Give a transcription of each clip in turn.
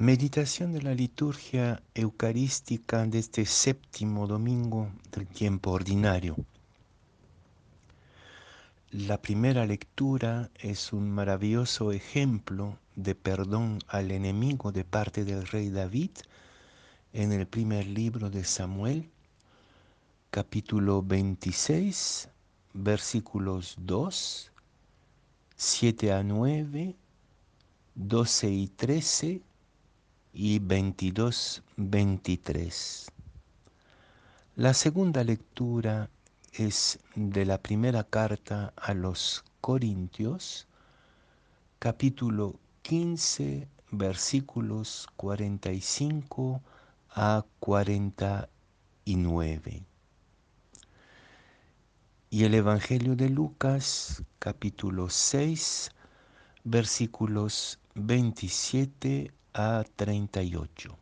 Meditación de la liturgia eucarística de este séptimo domingo del tiempo ordinario. La primera lectura es un maravilloso ejemplo de perdón al enemigo de parte del rey David en el primer libro de Samuel, capítulo 26, versículos 2, 7 a 9, 12 y 13 y 22, 23. La segunda lectura es de la primera carta a los Corintios, capítulo 15, versículos 45 a 49. Y el Evangelio de Lucas, capítulo 6, versículos 27 a 38.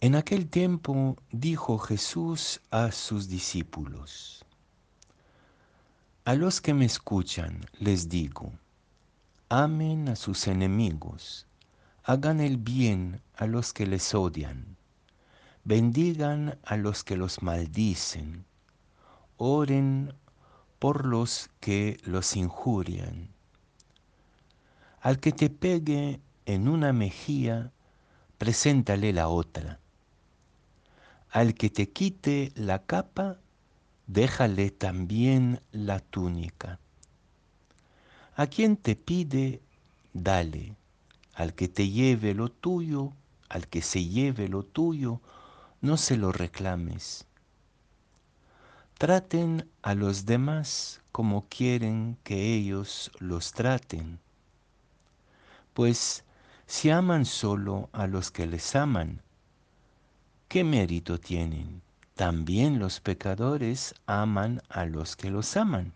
En aquel tiempo dijo Jesús a sus discípulos, A los que me escuchan les digo, amen a sus enemigos, hagan el bien a los que les odian, bendigan a los que los maldicen, oren por los que los injurian. Al que te pegue en una mejilla, preséntale la otra al que te quite la capa, déjale también la túnica. A quien te pide, dale. Al que te lleve lo tuyo, al que se lleve lo tuyo, no se lo reclames. Traten a los demás como quieren que ellos los traten. Pues si aman solo a los que les aman, ¿qué mérito tienen? También los pecadores aman a los que los aman.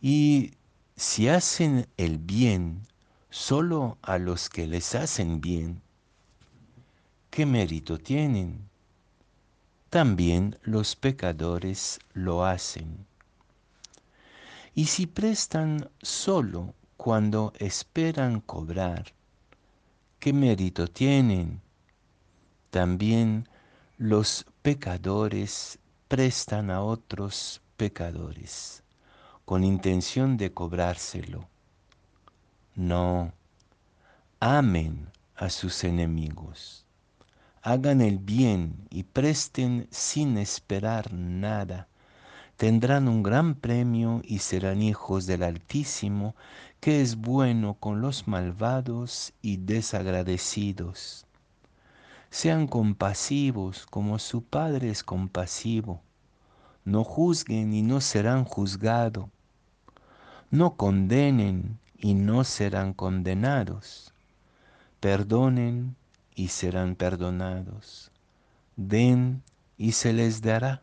Y si hacen el bien solo a los que les hacen bien, ¿qué mérito tienen? También los pecadores lo hacen. Y si prestan solo cuando esperan cobrar, ¿qué mérito tienen? También los pecadores prestan a otros pecadores con intención de cobrárselo. No, amen a sus enemigos, hagan el bien y presten sin esperar nada. Tendrán un gran premio y serán hijos del Altísimo, que es bueno con los malvados y desagradecidos. Sean compasivos como su Padre es compasivo. No juzguen y no serán juzgados. No condenen y no serán condenados. Perdonen y serán perdonados. Den y se les dará.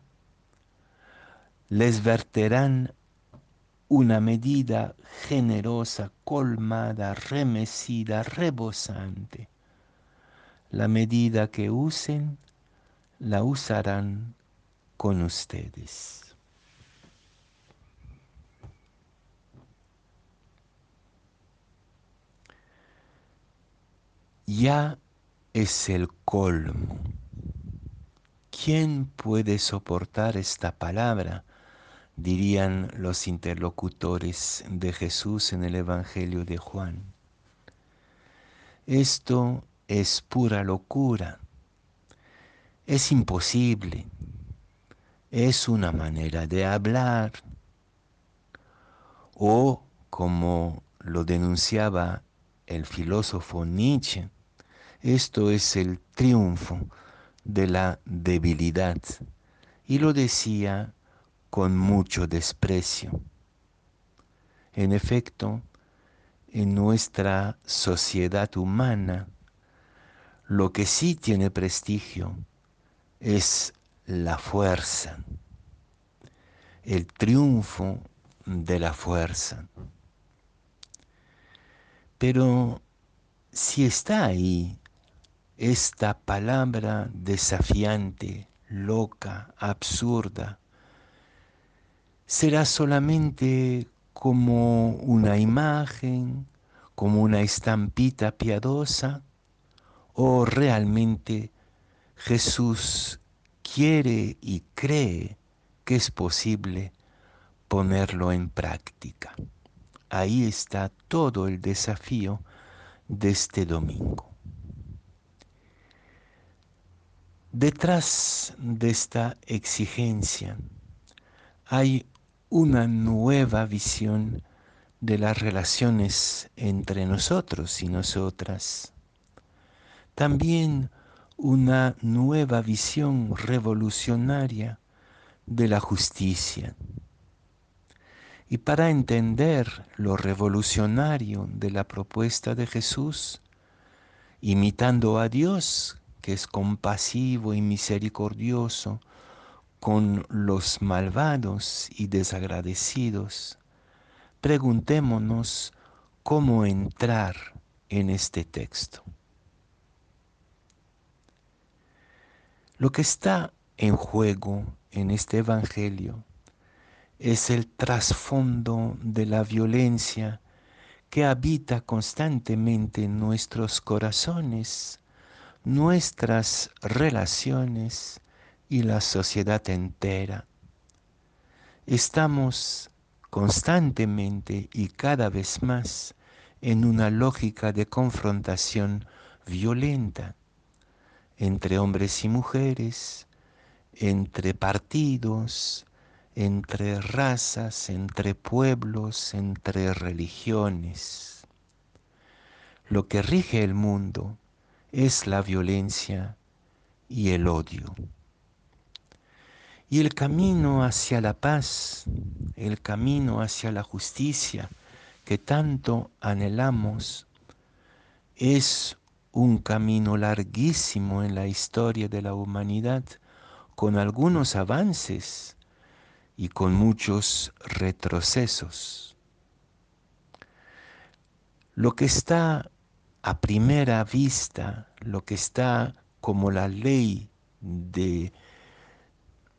Les verterán una medida generosa, colmada, remecida, rebosante la medida que usen, la usarán con ustedes. Ya es el colmo. ¿Quién puede soportar esta palabra? Dirían los interlocutores de Jesús en el Evangelio de Juan. Esto es pura locura. Es imposible. Es una manera de hablar. O, como lo denunciaba el filósofo Nietzsche, esto es el triunfo de la debilidad. Y lo decía con mucho desprecio. En efecto, en nuestra sociedad humana, lo que sí tiene prestigio es la fuerza, el triunfo de la fuerza. Pero si está ahí esta palabra desafiante, loca, absurda, será solamente como una imagen, como una estampita piadosa o realmente Jesús quiere y cree que es posible ponerlo en práctica. Ahí está todo el desafío de este domingo. Detrás de esta exigencia hay una nueva visión de las relaciones entre nosotros y nosotras. También una nueva visión revolucionaria de la justicia. Y para entender lo revolucionario de la propuesta de Jesús, imitando a Dios, que es compasivo y misericordioso con los malvados y desagradecidos, preguntémonos cómo entrar en este texto. Lo que está en juego en este Evangelio es el trasfondo de la violencia que habita constantemente en nuestros corazones, nuestras relaciones y la sociedad entera. Estamos constantemente y cada vez más en una lógica de confrontación violenta entre hombres y mujeres, entre partidos, entre razas, entre pueblos, entre religiones. Lo que rige el mundo es la violencia y el odio. Y el camino hacia la paz, el camino hacia la justicia que tanto anhelamos, es un camino larguísimo en la historia de la humanidad, con algunos avances y con muchos retrocesos. Lo que está a primera vista, lo que está como la ley de,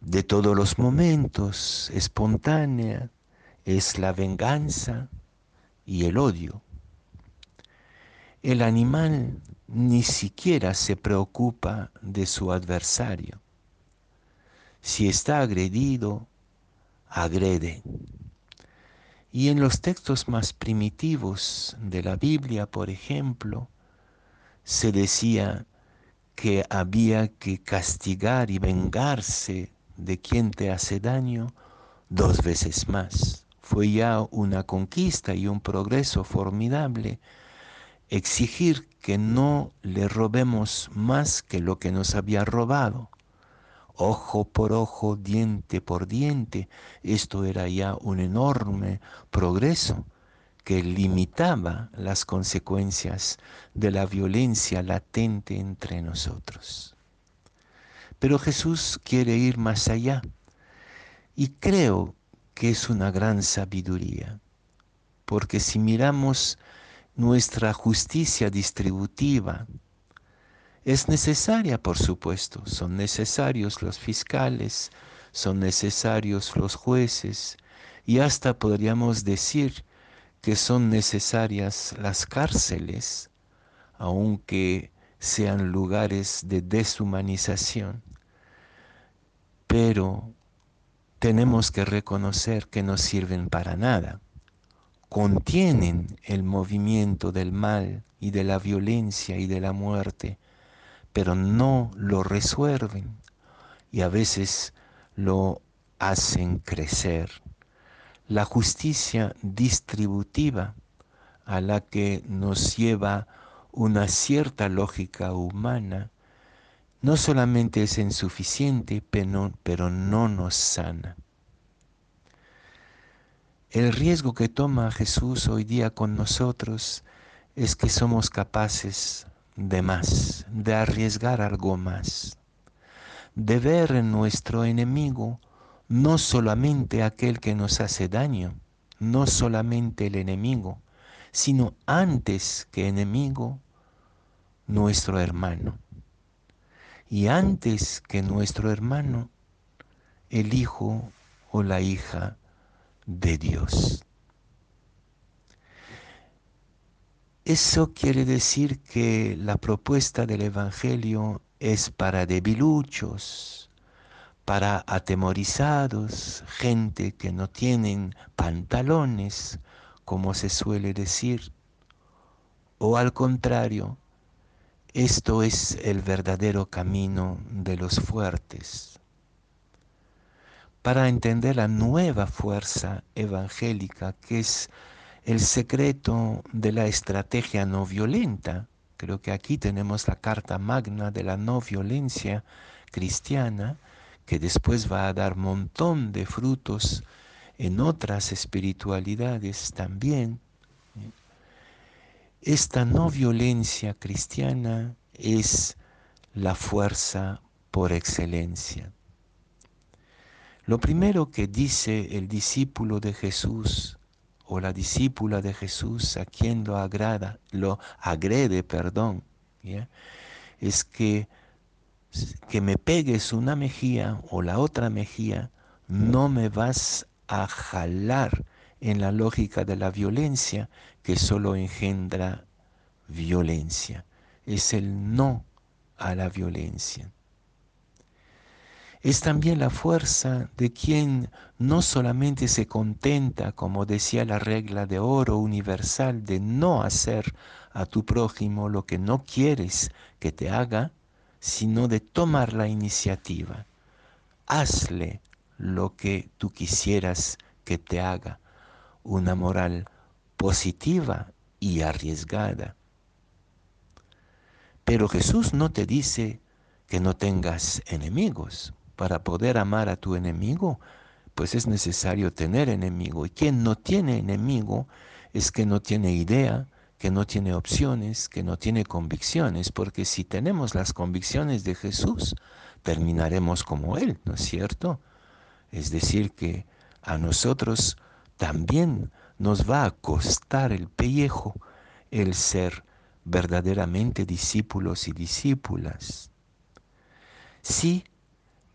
de todos los momentos, espontánea, es la venganza y el odio. El animal ni siquiera se preocupa de su adversario. Si está agredido, agrede. Y en los textos más primitivos de la Biblia, por ejemplo, se decía que había que castigar y vengarse de quien te hace daño dos veces más. Fue ya una conquista y un progreso formidable exigir que no le robemos más que lo que nos había robado. Ojo por ojo, diente por diente, esto era ya un enorme progreso que limitaba las consecuencias de la violencia latente entre nosotros. Pero Jesús quiere ir más allá. Y creo que es una gran sabiduría, porque si miramos nuestra justicia distributiva es necesaria, por supuesto, son necesarios los fiscales, son necesarios los jueces y hasta podríamos decir que son necesarias las cárceles, aunque sean lugares de deshumanización. Pero tenemos que reconocer que no sirven para nada contienen el movimiento del mal y de la violencia y de la muerte, pero no lo resuelven y a veces lo hacen crecer. La justicia distributiva a la que nos lleva una cierta lógica humana, no solamente es insuficiente, pero, pero no nos sana. El riesgo que toma Jesús hoy día con nosotros es que somos capaces de más, de arriesgar algo más, de ver en nuestro enemigo no solamente aquel que nos hace daño, no solamente el enemigo, sino antes que enemigo, nuestro hermano. Y antes que nuestro hermano, el hijo o la hija de Dios. Eso quiere decir que la propuesta del Evangelio es para debiluchos, para atemorizados, gente que no tienen pantalones, como se suele decir, o al contrario, esto es el verdadero camino de los fuertes. Para entender la nueva fuerza evangélica, que es el secreto de la estrategia no violenta, creo que aquí tenemos la carta magna de la no violencia cristiana, que después va a dar montón de frutos en otras espiritualidades también. Esta no violencia cristiana es la fuerza por excelencia. Lo primero que dice el discípulo de Jesús o la discípula de Jesús a quien lo agrada, lo agrede, perdón, es que que me pegues una mejilla o la otra mejilla, no me vas a jalar en la lógica de la violencia que solo engendra violencia. Es el no a la violencia. Es también la fuerza de quien no solamente se contenta, como decía la regla de oro universal, de no hacer a tu prójimo lo que no quieres que te haga, sino de tomar la iniciativa. Hazle lo que tú quisieras que te haga. Una moral positiva y arriesgada. Pero Jesús no te dice que no tengas enemigos. Para poder amar a tu enemigo, pues es necesario tener enemigo. Y quien no tiene enemigo es que no tiene idea, que no tiene opciones, que no tiene convicciones, porque si tenemos las convicciones de Jesús, terminaremos como Él, ¿no es cierto? Es decir, que a nosotros también nos va a costar el pellejo el ser verdaderamente discípulos y discípulas. Si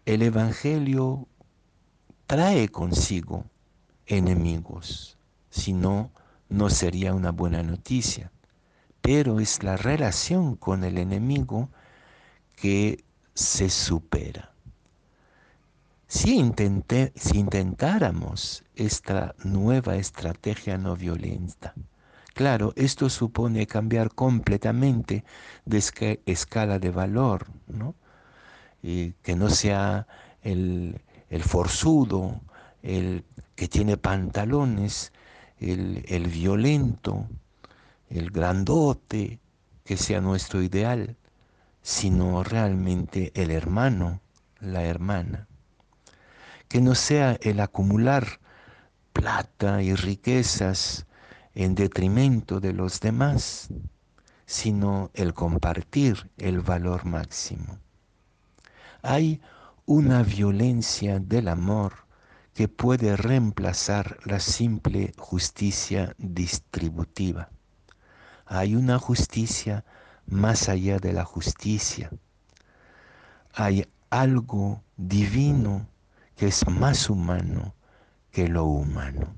el Evangelio trae consigo enemigos, si no, no sería una buena noticia. Pero es la relación con el enemigo que se supera. Si, si intentáramos esta nueva estrategia no violenta, claro, esto supone cambiar completamente de escala de valor, ¿no? Y que no sea el, el forzudo, el que tiene pantalones, el, violento, el grandote, que sea nuestro ideal, sino realmente el hermano, la hermana. Que no sea el acumular plata y riquezas en detrimento de los demás, sino el compartir el valor máximo. Hay una violencia del amor que puede reemplazar la simple justicia distributiva. Hay una justicia más allá de la justicia. Hay algo divino que es más humano que lo humano.